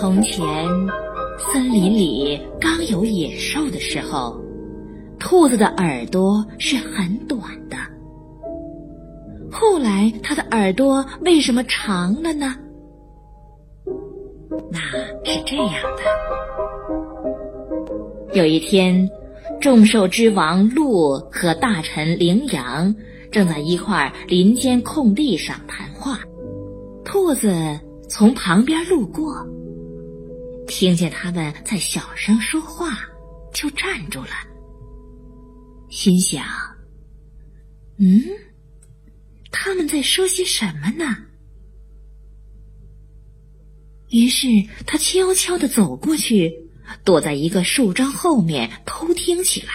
从前，森林里刚有野兽的时候，兔子的耳朵是很短的。后来，它的耳朵为什么长了呢？那是这样的：有一天，众兽之王鹿和大臣羚羊正在一块林间空地上谈话，兔子从旁边路过。听见他们在小声说话，就站住了。心想：“嗯，他们在说些什么呢？”于是他悄悄的走过去，躲在一个树桩后面偷听起来。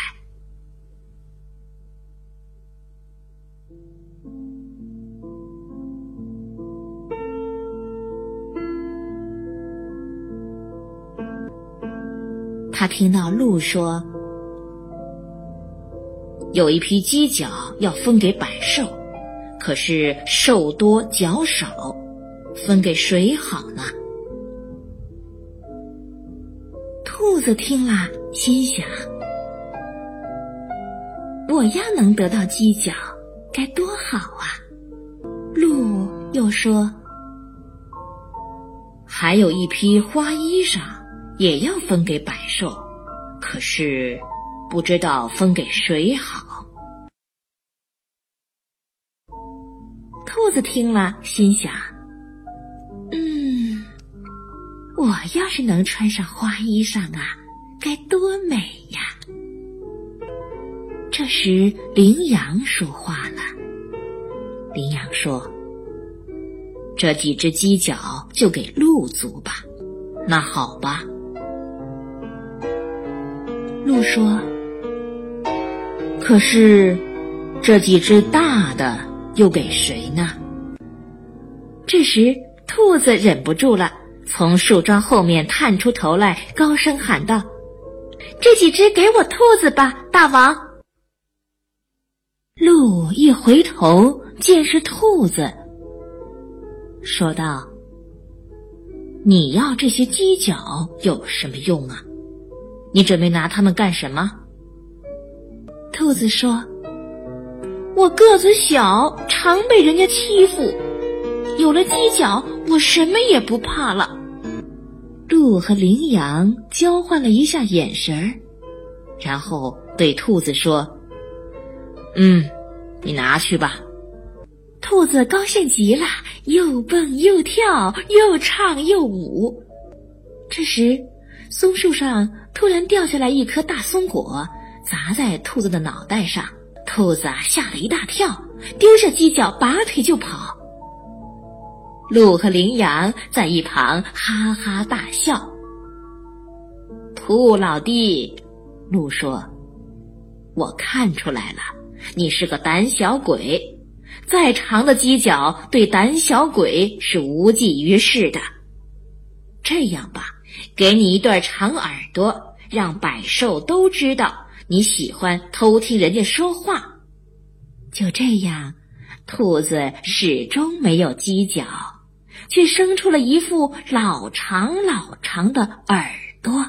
他听到鹿说：“有一批鸡脚要分给百兽，可是兽多脚少，分给谁好呢？”兔子听了，心想：“我要能得到鸡脚，该多好啊！”鹿又说：“还有一批花衣裳。”也要分给百兽，可是不知道分给谁好。兔子听了，心想：“嗯，我要是能穿上花衣裳啊，该多美呀！”这时，羚羊说话了。羚羊说：“这几只鸡脚就给鹿族吧。”那好吧。鹿说：“可是，这几只大的又给谁呢？”这时，兔子忍不住了，从树桩后面探出头来，高声喊道：“这几只给我兔子吧，大王！”鹿一回头，见是兔子，说道：“你要这些犄角有什么用啊？”你准备拿它们干什么？兔子说：“我个子小，常被人家欺负。有了犄角，我什么也不怕了。”鹿和羚羊交换了一下眼神儿，然后对兔子说：“嗯，你拿去吧。”兔子高兴极了，又蹦又跳，又唱又舞。这时，松树上。突然掉下来一颗大松果，砸在兔子的脑袋上。兔子啊吓了一大跳，丢下犄角，拔腿就跑。鹿和羚羊在一旁哈哈大笑。兔老弟，鹿说：“我看出来了，你是个胆小鬼。再长的犄角对胆小鬼是无济于事的。这样吧。”给你一对长耳朵，让百兽都知道你喜欢偷听人家说话。就这样，兔子始终没有犄角，却生出了一副老长老长的耳朵。